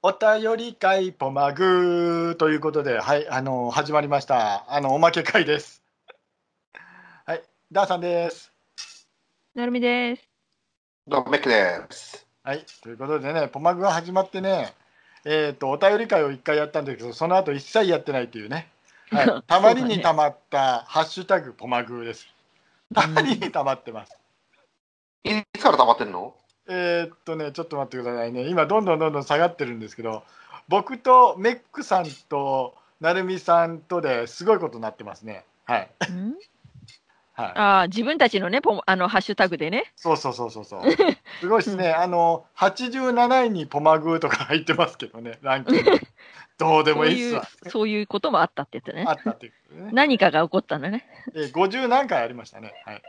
お便り会ポマグということで、はい、あの始まりました。あのおまけ会です。はい、ダーさんです。なるみです。どうもメックです。はい、ということでね、ポマグが始まってね、えっ、とお便り会を一回やったんだけど、その後一切やってないっていうね。はい、たまりにたまった、ハッシュタグポマグです。たまりにたまってます。いつから溜まってんの？えーっとね、ちょっと待ってくださいね、今、どんどんどんどん下がってるんですけど、僕とメックさんとなるみさんとですごいことになってますね。はい。ん？はい、ああ、自分たちのね、ポあのハッシュタグでね。そうそうそうそうそう。すごいですね。あの、87位にポマグーとか入ってますけどね、ランキング。どうでもいういいっすわ。、そういうこともあったって言ってねあ。ったってね。何かが起こったんだね。えー、50何回ありましたね。はい。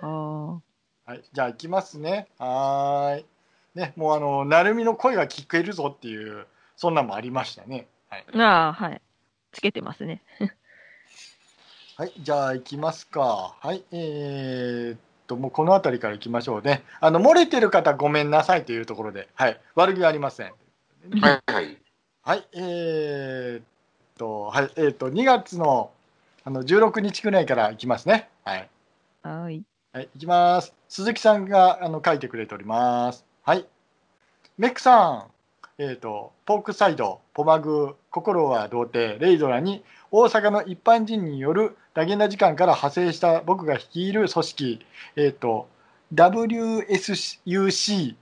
ああ。はい、じゃあ行きますね。はーい。ね、もうあの、なるみの声が聞けるぞっていう、そんなんもありましたね。はい。ああ、はい。つけてますね。はい、じゃあ行きますか。はい、えー、っと、もうこの辺りから行きましょうね。あの、漏れてる方ごめんなさいというところで、はい、悪気はありません。はいはい。はい、えー、っと、はい、えー、っと、2月のあの16日くらいから行きますね。はい。はい。はい、行きます。鈴木さんがあの書いてくれております。はい。メックさん、えっ、と、ポークサイド、ポマグ、心は童貞、レイドラに、大阪の一般人によるダゲな時間から派生した僕が率いる組織、えっ、と、WSUC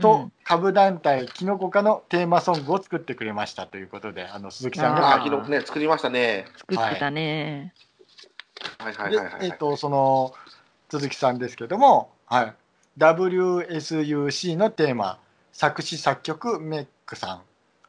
と株団体キノコ科のテーマソングを作ってくれましたということで、あの鈴木さんああ、が書いて昨日ね、作りましたね。作ってたね。はいはいではいはい。えっ、とその鈴木さんですけども、はい、WSUC のテーマ作詞作曲メックさん。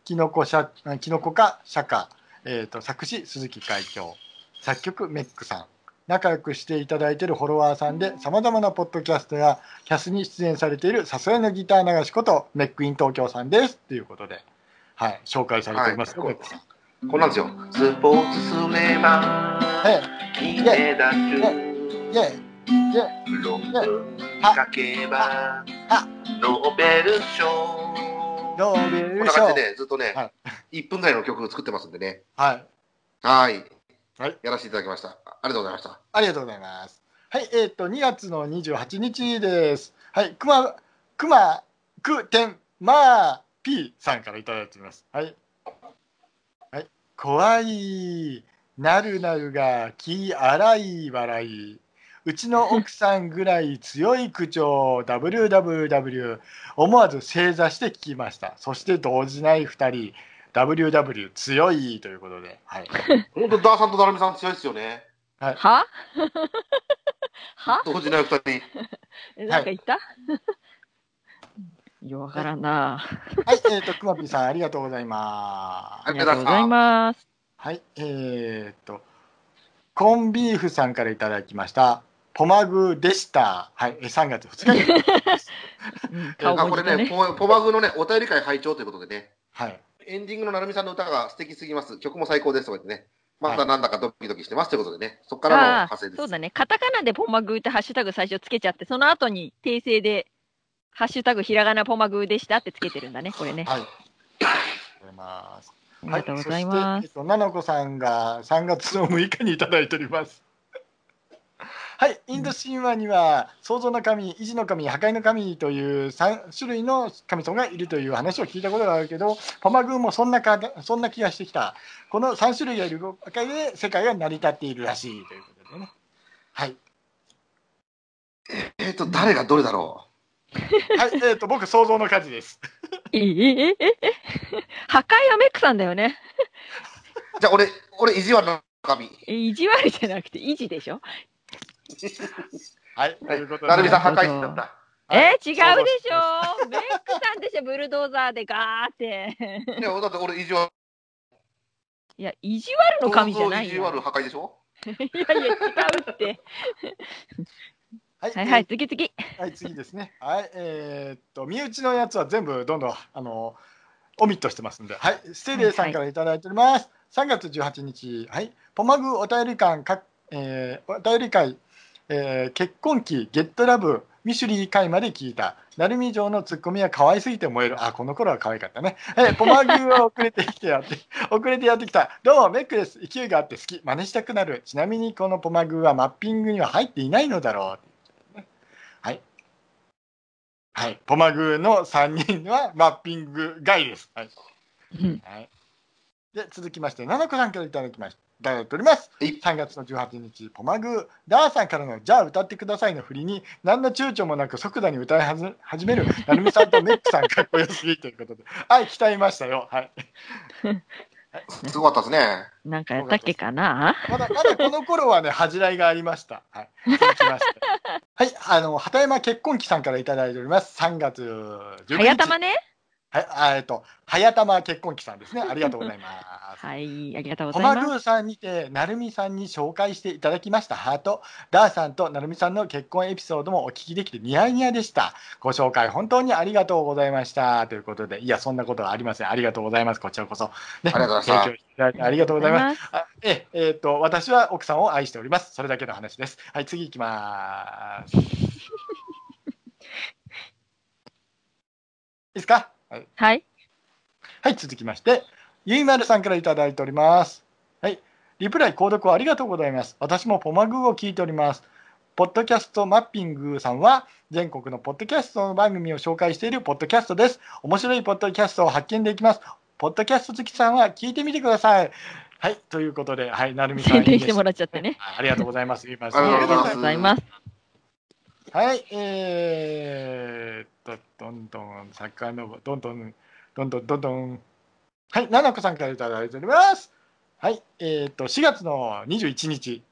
キノコ社キノコ科社歌、えー、と作詞鈴木会長作曲メックさん。仲良くしていただいているフォロワーさんでさまざまなポッドキャストやキャスに出演されているさすがのギター流しことメックイン東京さんです。ということで、はい、紹介されております。よ、はい。メックさん。こんなんですよ。スポーツすれば、はい金メダル。論文書けば、ノーベル賞。ノーベこル賞んな感じでね、ずっとね、は1分ぐらいの曲を作ってますんでね。はいはい。はいやらせていただきました。ありがとうございました。ありがとうございます。はい、えっ、と、2月の28日です。はい、くま、くま、く、てん、まあ、ぴーさんからいただいてます。はい。はい、怖い、なるなるが、気荒い笑い。うちの奥さんぐらい強い口調、WWW、思わず正座して聞きました。そして動じない2人、WW 強いということで、はい。本当、ダーさんとダルミさん強いですよね。は は？同時ない2人。えなんか言った、い、や、わからんな。はい、えっ、と、くまぴーさん、ありがとうございます。ありがとうございます。はい、えっ、と、コンビーフさんからいただきました。ポマグでした。はい、え3月2日に。うん顔あこれね。ポポマグのね、お便り会拝聴ということでね。はい、エンディングの成美さんの歌が素敵すぎます。曲も最高ですとか言ってね。まだなんだかドキドキしてますということでね。そこからの派生です。そうだね。カタカナでポマグーってハッシュタグ最初つけちゃって、その後に訂正で、ハッシュタグひらがなポマグーでしたってつけてるんだね、これね。はい。ありがとうございます。ありがとうございこさんが3月の6日にいただいております。はい、インド神話には創造の神、維持の神、破壊の神という3種類の神様がいるという話を聞いたことがあるけど、ポマグーもそんなかそんな気がしてきた。この3種類がいるおかげで世界が成り立っているらしいということでね。はい、えっ、と、誰がどれだろはい、えっ、と僕創造の数です。えええええ破壊はメックさんだよね。う。じゃあ、俺、俺、意地悪の神。え意地悪じゃなくて維持でしょ？はい、とはいいうことで、成美さん破壊してた。え違うでしょメックさんでしょブルドーザーでガーって。いや、だって俺、意地悪。いや、意地悪の神じゃないよ。意地悪破壊でしょ？いやいや、違うって。はい、はいはい、次次。はい、次ですね。はい、えーっと、身内のやつは全部どんどん、あの、オミットしてますんで、はい、ステレイさんからいただいております。3月18日、はい、ポマグお便り館か、えーお便り会、えー結婚期ゲットラブミシュリー会まで聞いた。成海城のツッコミは可愛すぎて燃える。あこの頃は可愛かったね、えーポマグーは遅れてきてやって 遅れてやってきた。どうもメックです。勢いがあって好き。真似したくなる。ちなみにこのポマグーはマッピングには入っていないのだろう。はい。はい。ポマグーの3人はマッピング外です。はい。うん。はい。で、続きまして、ななこさんからいただきました。いただいております。はい3月の18日、ポマグー、ダーさんからの、じゃあ歌ってくださいの振りに、何の躊躇もなく即座に歌いはず始める、なるみさんとメックさん、かっこよすぎということで、はい、鍛えましたよ。はい。すごかったですね。なんかやったっけかな？まだ、まだこの頃はね、恥じらいがありました。はい。はい、あの、畑山結婚期さんからいただいております。3月19日。はやたまねはえっと、早玉結婚期さんですね。ありがとうございます。はい、ありがとうごコざいます。マグーさんにて、なるみさんに紹介していただきましたハート、ダーさんとなるみさんの結婚エピソードもお聞きできてニヤニヤでした。ご紹介本当にありがとうございました。ということで、いや、そんなことはありません。ありがとうございます。こちらこそ。ね、ありがとうございました提供していただいてありがとうございます。す。あえええーと、私は奥さんを愛しております。それだけの話です。はい、次行きます。いいですか？はいはい。はい、続きまして、ゆいまるさんからいただいております。はい、リプライ、購読ありがとうございます。私もポマグーを聞いております。ポッドキャストマッピングさんは、全国のポッドキャストの番組を紹介しているポッドキャストです。面白いポッドキャストを発見できます。ポッドキャスト好きさんは聞いてみてください。はい、ということで、はい、なるみさん。宣伝してもらっちゃってね。ありがとうございます。ゆいまるさんありがとうございます。はい、えーっと、どんどん、さかのぼ、どんどん、どんどん、どんどん。はい、ななこさんからいただいております。はい、えーっと、4月の21日、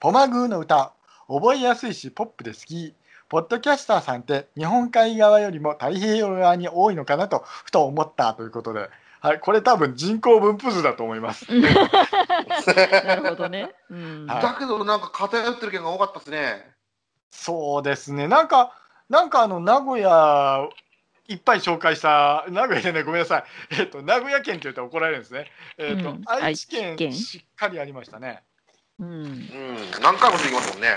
ポマグーの歌、覚えやすいし、ポップで好き。ポッドキャスターさんって日本海側よりも太平洋側に多いのかなとふと思ったということで、はい、これ多分人口分布図だと思います。なるほどね。うん。はいだけどなんか偏ってる件が多かったですね。そうですね、なんか、なんかあの名古屋、いっぱい紹介した、名古屋じゃない、ごめんなさい、えっと名古屋県って言ったら怒られるんですね、えっとうん愛知県しっかりありましたね。うん。うん。何回もしてきますもんね。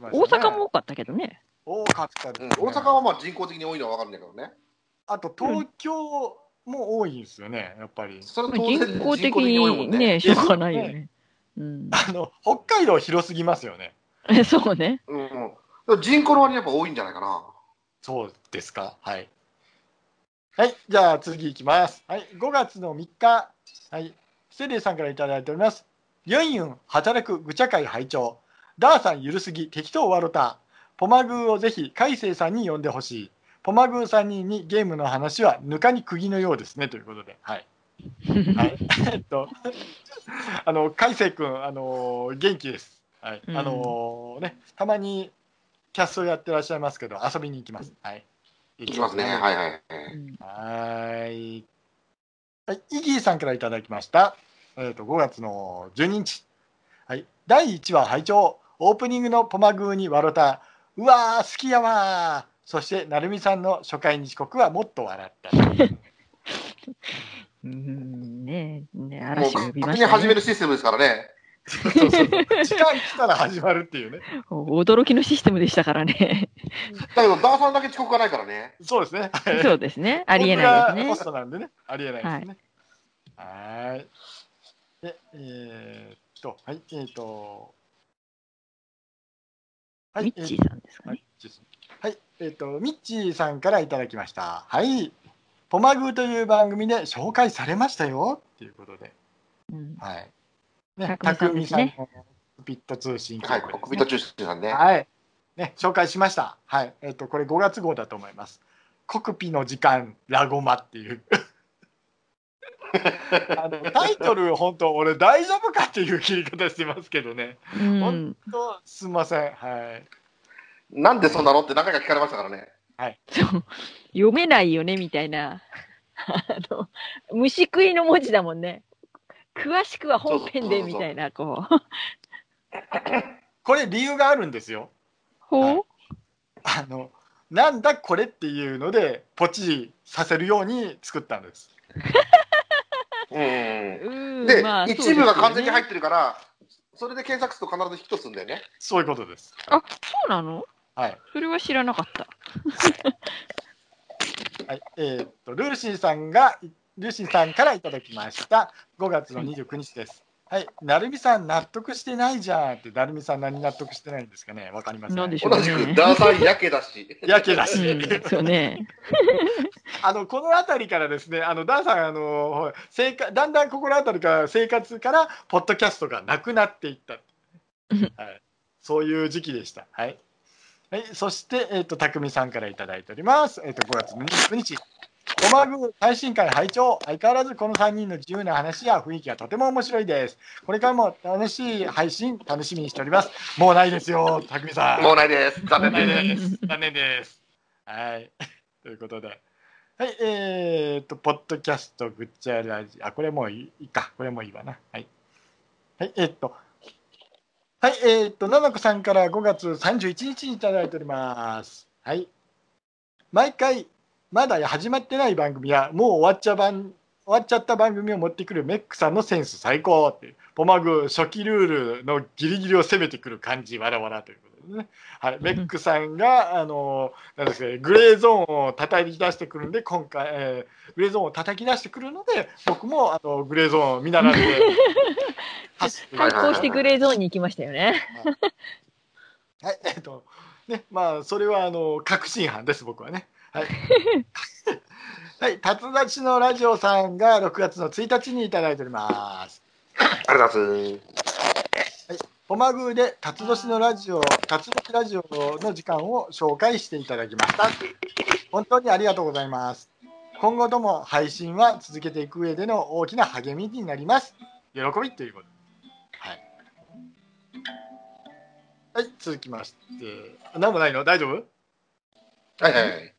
大阪も多かったけどね。多かったですうんね、大阪はまあ人口的に多いのは分かるんだけどね。あと東京も多いんですよね、やっぱり。それ人口多いもんにね、しょうがないよね。うん。あの北海道広すぎますよね。そうね。うん人口の割にやっぱ多いんじゃないかな。そうですか？はい。はい、じゃあ次いきます。はい、5月の3日、はい、ステレイさんからいただいております。ユンユン、働くぐちゃ会拝聴ダーさん、ゆるすぎ、適当わろた。ポマグーをぜひ、海星さんに呼んでほしい。ポマグー3人にゲームの話はぬかに釘のようですね、ということで。はい。はい、えっと、あの、海星君、あの、元気です。はい。あのね、たまにキャストやってらっしゃいますけど、遊びに行きます。はい。いきますね。はいはい。うんはーい。はい、イギーさんからいただきました。えっ、と、5月の12日。はい。第1話拝聴オープニングのポマグーに笑った。うわー、好きやわー。そして、なるみさんの初回に遅刻はもっと笑った。うん。ねえ、ねもう嵐呼びま勝手にしたね始める。システムですからね。そうそ時間来たら始まるっていうね。驚きのシステムでしたからね。だけど、ダーさんだけ遅刻がないからね。そうですね。はいそうですね。ありえないですねホス。トなんでね。ありえないですね。はーい。で、えーっと、はい、えーっと、はミッチーさんですかはいね。、はい、えっ、と、ミッチーさんからいただきました。はい。ポマグーという番組で紹介されましたよっていうことで。うんはい。ね、たたくみさんのコックピット通信はい、コックピット中心さんね。はい。ね、紹介しました。はい。えっ、と、これ5月号だと思います。コクピの時間、ラゴマっていう。あのタイトル、本当、俺大丈夫かっていう切り方してますけどね。うん本当、すみません。はい。なんでそんなのって何回か聞かれましたからね。そう読めないよねみたいなあの虫食いの文字だもんね詳しくは本編でみたいなこうこれ理由があるんですよ。ほう？あの、なんだこれっていうので、ポチさせるように作ったんです。うんで、まあ一部が完全に入っってるから、それで検索すると必ずヒットするんだよね。そういうことです。あ、そうなの？はい。それは知らなかった。はい、えーっと、ルールシンさんが、ルーシンさんからいただきました。5月の29日です。はい、なるみさん、納得してないじゃんって、なるみさん、何納得してないんですかね、わかりません。なんでしょう同じく、ダーさんやけだし。やけだし、うん、ね。あのこの辺りからですね、あのダーさんあの生活、だんだんここの辺りから生活からポッドキャストがなくなっていった、うんはい、そういう時期でした。はいはい、そして、えっと匠さんからいただいております。えっと5月29日、コマグ最新回拝聴相変わらずこの3人の自由な話や雰囲気がとても面白いです。これからも楽しい配信楽しみにしております。もうないですよ、匠さん。もうないです。残残念で。念ですす。残念です。はい。ということで。はい、えー、と、ポッドキャスト、ぐっちゃラジあ、これもういいか。これもいいわな。はい。はい、えー、っと、はい、えー、っと、ななこさんから5月31日にいただいております。はい。毎回、まだ始まってない番組や、もう終わっちゃ番、終わっちゃった番組を持ってくるメックさんのセンス最高っていう、ポマグ初期ルールのギリギリを攻めてくる感じ、わらわらということでね。はい、メックさんが、あの、なんですかね、グレーゾーンを叩き出してくるんで、今回、えーグレーゾーンを叩き出してくるので、僕も、あの、グレーゾーンを見習って、走って対抗してグレーゾーンに行きましたよね。はい、えっと、ね、まあ、それは、あの、確信犯です、僕はね。はい。はい、辰立ちのラジオさんが6月の1日にいただいております。ありがとうございます。ポマグーで辰年のラジオ、辰年ラジオの時間を紹介していただきました。本当にありがとうございます。今後とも配信は続けていく上での大きな励みになります。喜びということ。はい。はい、続きまして。何もないの？大丈夫？はいはいはい。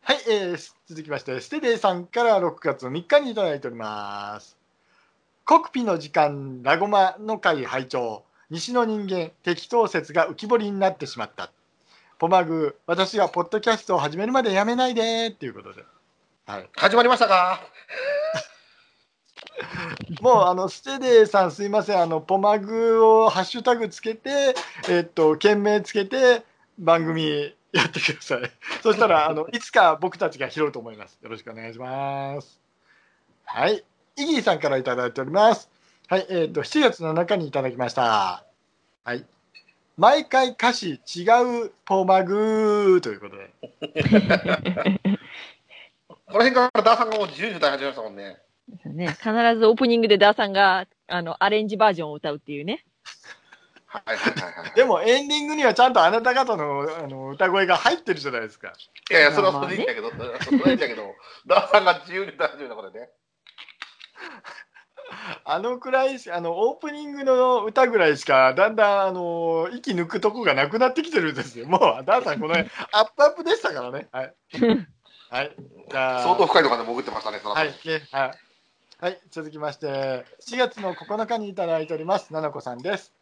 はい、えー続きまして、ステデーさんから6月3日にいただいております。コクピの時間、ラゴマの会拝聴西の人間、適当説が浮き彫りになってしまった。ポマグー、私がポッドキャストを始めるまでやめないでっていうことで。はい。始まりましたか？もう、あの、ステデーさんすいません、あの、ポマグをハッシュタグつけて、えっと、件名つけて、番組やってください。そしたら、あの、いつか僕たちが拾うと思います。よろしくお願いします。はい。イギーさんからいただいております。はい。えっ、と、7月の中にいただきました。はい。毎回歌詞違うポマグということで。この辺からダーさんがもう自由に歌い始めましたもんね。ね、必ずオープニングでダーさんがあのアレンジバージョンを歌うっていうね。はいはいはいはい。でもエンディングにはちゃんとあなた方のあの歌声が入ってるじゃないですか。いやいや、それはそれでいいんだけど、それはいいんだけど、ダーさんが自由に歌い始めたことでね。あのくらいしあのオープニングの歌ぐらいしかだんだんあの息抜くとこがなくなってきてるんですよ。もうダーさんこの辺 アップアップでしたからね。はい。はい。じゃあ相当深いところで潜ってましたね、その後はい、ね、はい。はい、続きまして、7月の9日にいただいております、ななこさんです。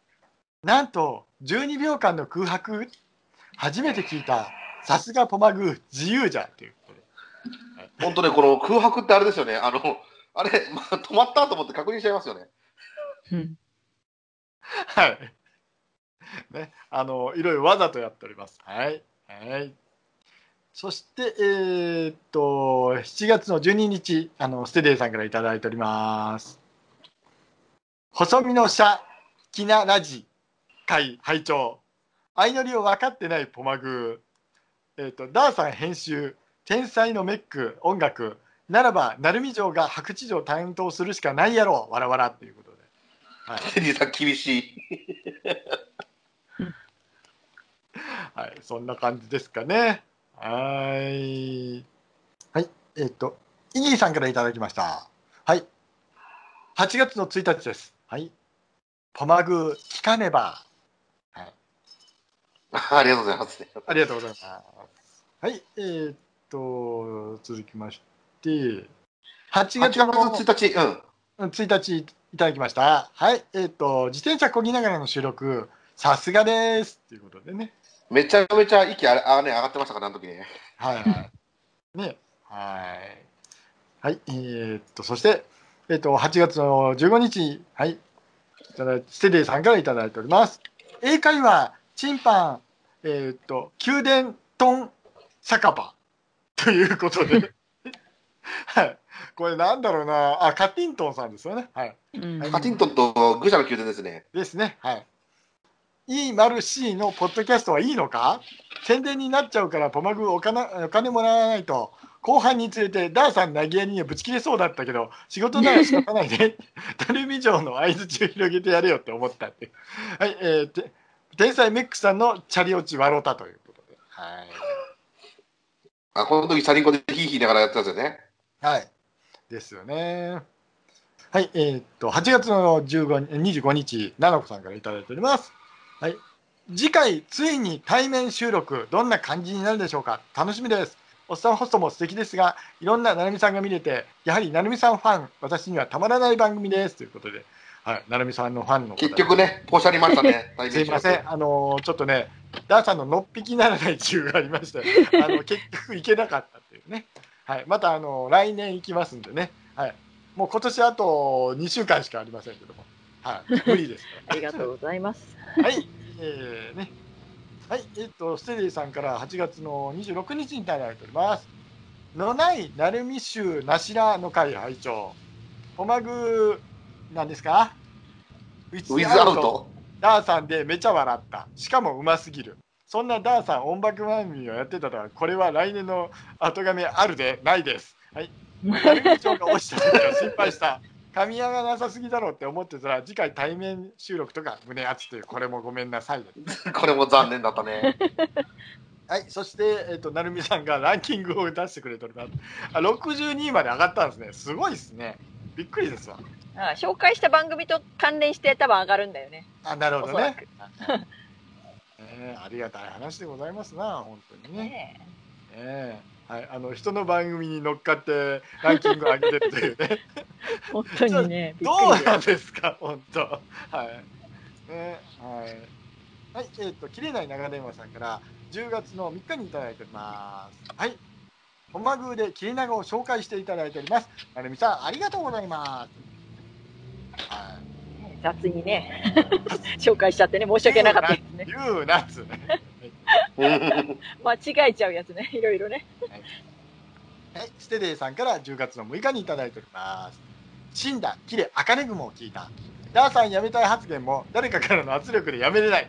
なんと、12秒間の空白、初めて聞いた、さすがポマグー、自由じゃんっていう。本当ね、この空白ってあれですよね。あの、あれ、まあ、止まったと思って確認しちゃいますよね。うんはい。ね、あの、いろいろわざとやっております。はい。はい。そして、えーっと、7月の12日、あの、ステデーさんからいただいております。細身の車、キナラジ、会、拝聴相乗りを分かってないポマグー。えーっと、ダーさん編集、天才のメック、音楽、ならば、鳴海城が白地城担当するしかないやろ、わらわらっていうことで。はい。厳しい。はい、そんな感じですかね。はい。はい、えっ、と、イギーさんからいただきました。はい。8月の1日です。はい。ポマグ聞かねば。はい。ありがとうございます。ありがとうございます。はい。えっ、と、続きまして、8 8月の月1日、うん。うん1日いただきました。はい。えっ、と、自転車こぎながらの収録、さすがです。ということでね。めちゃめちゃ息あれあ、ね、上がってましたから、あの時ね。はいはい。ね。はい。はい。えーっと、そして、えーっと、8月の15日、はい。いただステデイさんからいただいております。英会話、チンパン、えーっと、宮殿トン酒場 ということで、はい。これなんだろうな、あ、カティントンさんですよね。はい。うんはいパティントンと愚者の宮殿ですね。ですね。はい。E 丸 C のポッドキャストはいいのか？宣伝になっちゃうからポマグお金お金もらわないと後半につれてダーさん投げやりにはぶち切れそうだったけど仕事なら仕方ない でタルミ城の相づちを広げてやれよって思ったっていうはいえー、て天才メックさんのチャリ落ち笑ったということではいあ、この時チャリンコでヒーヒーながらやってたんですよね。はい。ですよね。はい、えーっと、8月の15 25日、ななこさんからいただいております。はい。次回、ついに対面収録、どんな感じになるでしょうか？楽しみです。おっさんホストも素敵ですが、いろんななるみさんが見れて、やはりなるみさんファン、私にはたまらない番組です。ということで、はい、なるみさんのファンの方結局ね、ポシャりましたね。す。いません、あのーちょっとね、ダーさんののっぴきならない理由がありまして、あの結局行けなかったっていうね、はい、また、あの来年行きますんでね、はい、もう今年あと2週間しかありませんけども、はい、無理ですね。ありがとうございます。はい、えーね、はい、えっと、ステディさんから8月の26日にいただいております。のないなるみ州なしらの会拝聴ポマグなんですか？ウィズアウト。ダーさんでめちゃ笑った。しかもうますぎる。そんなダーさん音楽番組をやってたとは、これは来年の後亀あるでないです。はい。成美長が落ちた時は心配した。噛み合わなさすぎだろうって思ってたら、次回対面収録とか胸熱という、これもごめんなさい。これも残念だったね。はい。そして、えっ、と、成美さんがランキングを出してくれております。あ、62位まで上がったんですね。すごいですね。びっくりですわ。あ紹介した番組と関連して多分上がるんだよね。あ、なるほどね。えーありがたい話でございますな、本当にね。ねえ。えはい、あの人の番組に乗っかってランキング上げてるというね。え 本当にね、どうなんですか本当。はい。ねはい。はいえっ、と切れない長電話さんから10月の3日にいただいております。はい本間宮で切れ長を紹介していただいておりますなるみさんありがとうございますは雑にね、紹介しちゃってね、申し訳なかったですねうなっつ 間違えちゃうやつね、いろいろね。はい、ステデイさんから10月の6日にいただいております。死んだ、キレ、赤ネグモを聞いた。ダーさん辞めたい発言も誰かからの圧力でやめれない。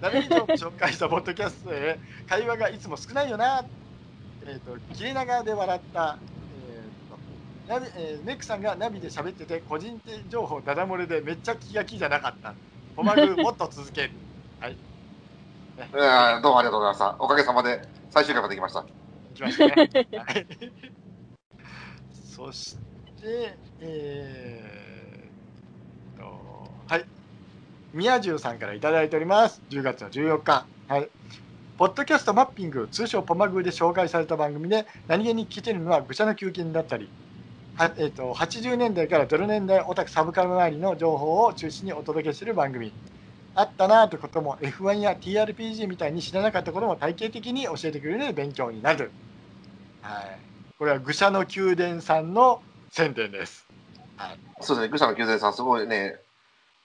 ダメ以上紹介したポッドキャストで会話がいつも少ないよな。えっ、と、切れ長で笑った、えーとナビえーメックさんがナビで喋ってて、個人的情報ダダ漏れでめっちゃ気が気じゃなかった。ポマグもっと続ける。はい。ねいやどうもありがとうございました。おかげさまで最終回まで来ました。きましたね。はい、そして、えーっと、はい。宮中さんからいただいております。10月の14日。はい。ポッドキャストマッピング、通称ポマグーで紹介された番組で、何気に聞いてるのは愚者の休憩だったり、はえーっと80年代から0年代オタクサブカル周りの情報を中心にお届けする番組。あったなということも F1 や TRPG みたいに知らなかったことも体系的に教えてくれる勉強になる。はい。これは愚者の宮殿さんの宣伝です。はい。そうですね、愚者の宮殿さん、すごいね、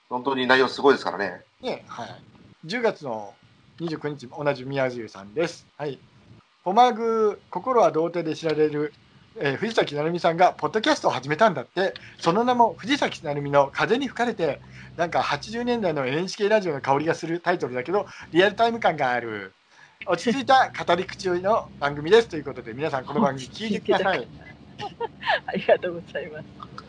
本当に内容すごいですからね。ね、はい。10月の29日も、同じ宮中さんです。はい。ポマグ心は童貞で知られる、えー藤崎成美さんがポッドキャストを始めたんだって、その名も藤崎成美の風に吹かれて、なんか80年代の NHK ラジオの香りがするタイトルだけど、リアルタイム感がある。落ち着いた語り口の番組ですということで、皆さんこの番組聞いてください。ありがとうございます。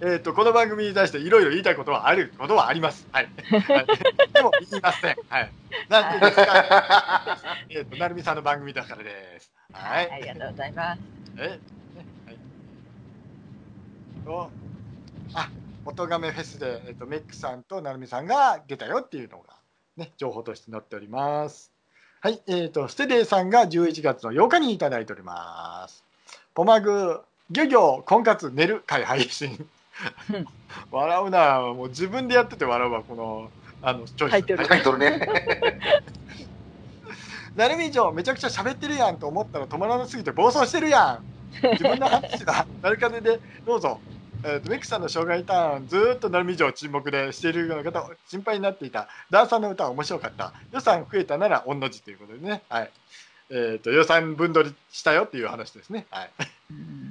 えー、とこの番組に対していろいろ言いたいことはあることはあります。はい。はい、でも言いません。はい。なんでですか。えっとなるみさんの番組だからです。はい。ありがとうございます。え、ね、はい。お、あ、音亀フェスでえっ、とメックさんとなるみさんが出たよっていうのがね情報として載っております。はい。えっ、とステデーさんが11月の8日にいただいております。ポマグ漁業婚活寝る会配信。うん。笑うな。もう自分でやってて笑うわこのあのチョイス。タイトル。タイトルね。なるみ城めちゃくちゃ喋ってるやんと思ったら止まらなすぎて暴走してるやん。自分の話だ。なる風でどうぞ。えーとメックさんの障害ターンずーっとなるみ以上沈黙でしているような方心配になっていた。ダーさんの歌は面白かった。予算増えたなら御の字ということでね。はい。えー、と予算分取りしたよっていう話ですね。はい。うん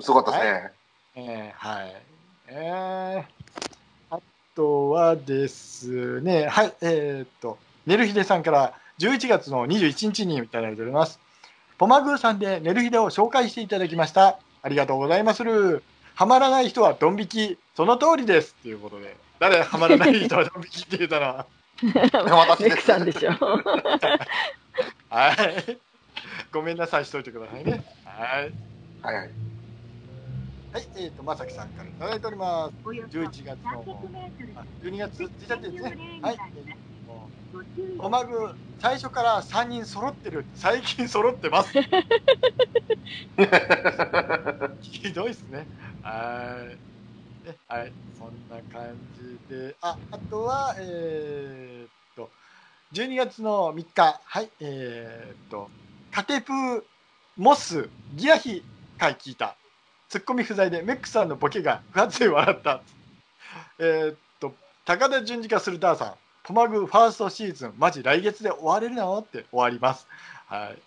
すごかったですね。えーはい。えー、あとはですね、はい、えーっと、ねるひでさんから11月の21日にいただいております。ポマグーさんでねるひでを紹介していただきました。ありがとうございまする。はまらない人はドン引き、その通りです。ということで、誰はまらない人はドン引きって言ったの？は、私ですメクさんでしょ。はい。ごめんなさい、しといてくださいね。はい。はいはい。はい、えーっと、まさきさんからいただいております。11月の、あ12月1日ですね。はい。おまぐ最初から3人揃ってる最近揃ってます。ひどいですね。はい。ねはいそんな感じで。ああとはえーっと12月の3日。はいえーっとカテプーモスギアヒ回聞いたツッコミ不在でメックさんのボケが不発で笑ったえーっと高田純次化するダーさんポマグファーストシーズンマジ来月で終われるの？って終わりますはい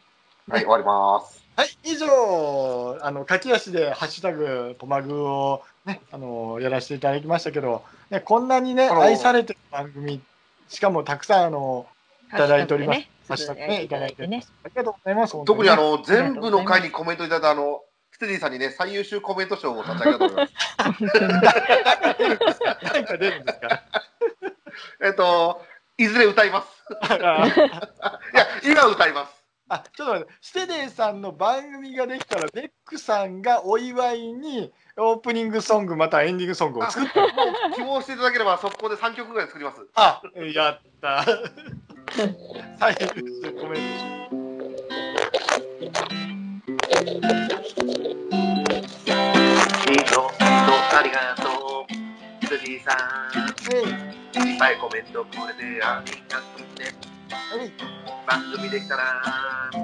はい、終わります。はい、以上、あの駆け足でハッシュタグポマグをね、あのやらせていただきましたけど、ね、こんなにね、愛されてる番組、しかもたくさんあのいただいております。ハハッッシュタグね、いただいて。ありがとうございます。特にあねの、全部の回にコメントいただいたあの、ステディさんにね、最優秀コメント賞を差し上げたいと思います。なんか出るんですか？えっと、いずれ歌います。あ いや、今歌います。あちょっと待って、ステデーさんの番組ができたら、ベックさんがお祝いにオープニングソング、またはエンディングソングを作って、希望していただければ、速攻で3曲ぐらい作ります。あやった。最優秀コメンいろさん。いいっぱいコメントくれてありがとうね。はい番組できたら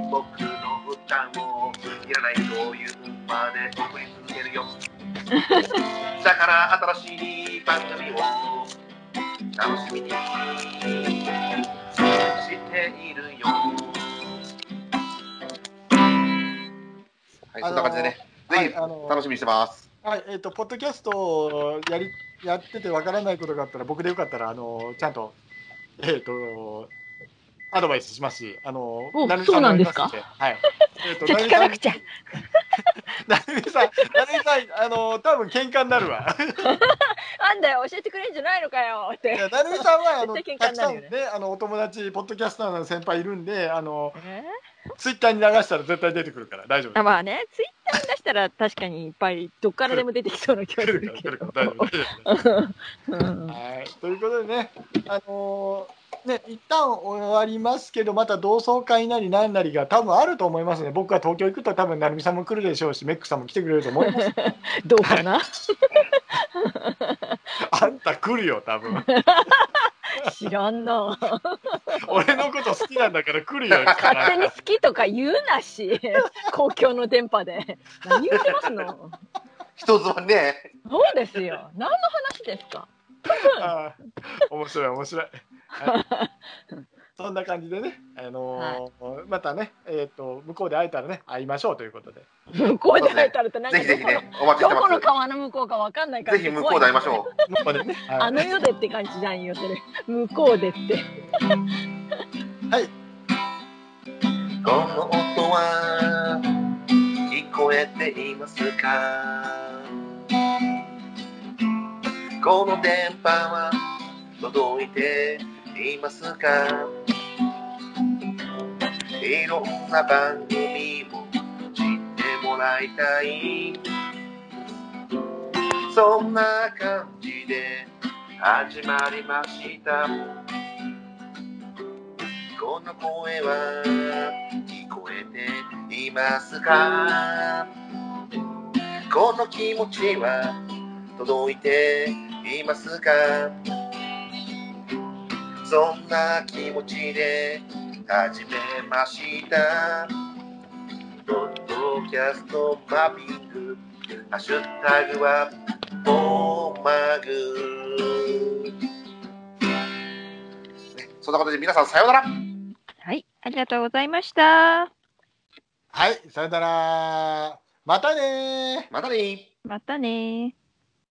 僕の歌もいらないというまで送り続けるよ だから新しい番組を楽しみにしているよはい、そんな感じでね、ぜひは楽しみにしてます。はい、えっ、と、ポッドキャストをやり、やっててわからないことがあったら、僕でよかったら、あの、ちゃんと、えっ、と、アドバイスしますし、あの、そうなんですか？はい。えっ、と、じゃあ聞かなくちゃ。なるみさん、なるみさん、あの、多分喧嘩になるわ。なんだよ、教えてくれんじゃないのかよって。いやなるみさんは、あの、たくさんね、あの、お友達、ポッドキャスターの先輩いるんで、あの、えツイッターに流したら絶対出てくるから、大丈夫あまあね、ツイッターに出したら確かにいっぱいどっからでも出てきそうな気がす来るから、来るけどる。から。大丈夫うん はい、ということでね、あのーね、一旦終わりますけど、また同窓会なりなんなりが多分あると思いますね。僕が東京行くと多分、成美さんも来るでしょうし、メックさんも来てくれると思います。どうかな？あんた来るよ、多分。知らんな。俺のこと好きなんだから来るよ。勝手に好きとか言うなし、公共の電波で。何言ってますの？人妻にね、そうですよ。何の話ですか？あー面白い、面白い。はいそんな感じでね、あのーまたね、えっ、と、向こうで会えたらね、会いましょうということで。向こうで会えたらって何ぜひぜひどこのね、お待ちしてどこのま川の向こうかわかんないから。す。ぜひ向こうで会いましょう。向こうでね。はいあの世でって感じじゃんよ、それ。向こうでって。はい。この音は聞こえていますか？この電波は届いていますか？いろんな番組を知ってもらいたい。そんな感じで始まりました。この声は聞こえていますか？この気持ちは届いていますかそんな気持ちで始めましたポッドキャストマッピングハッシュタグはおまぐ、ね、そんなことで皆さんさようならはい、ありがとうございました。はい、さよなら。またねー。またねまたねー。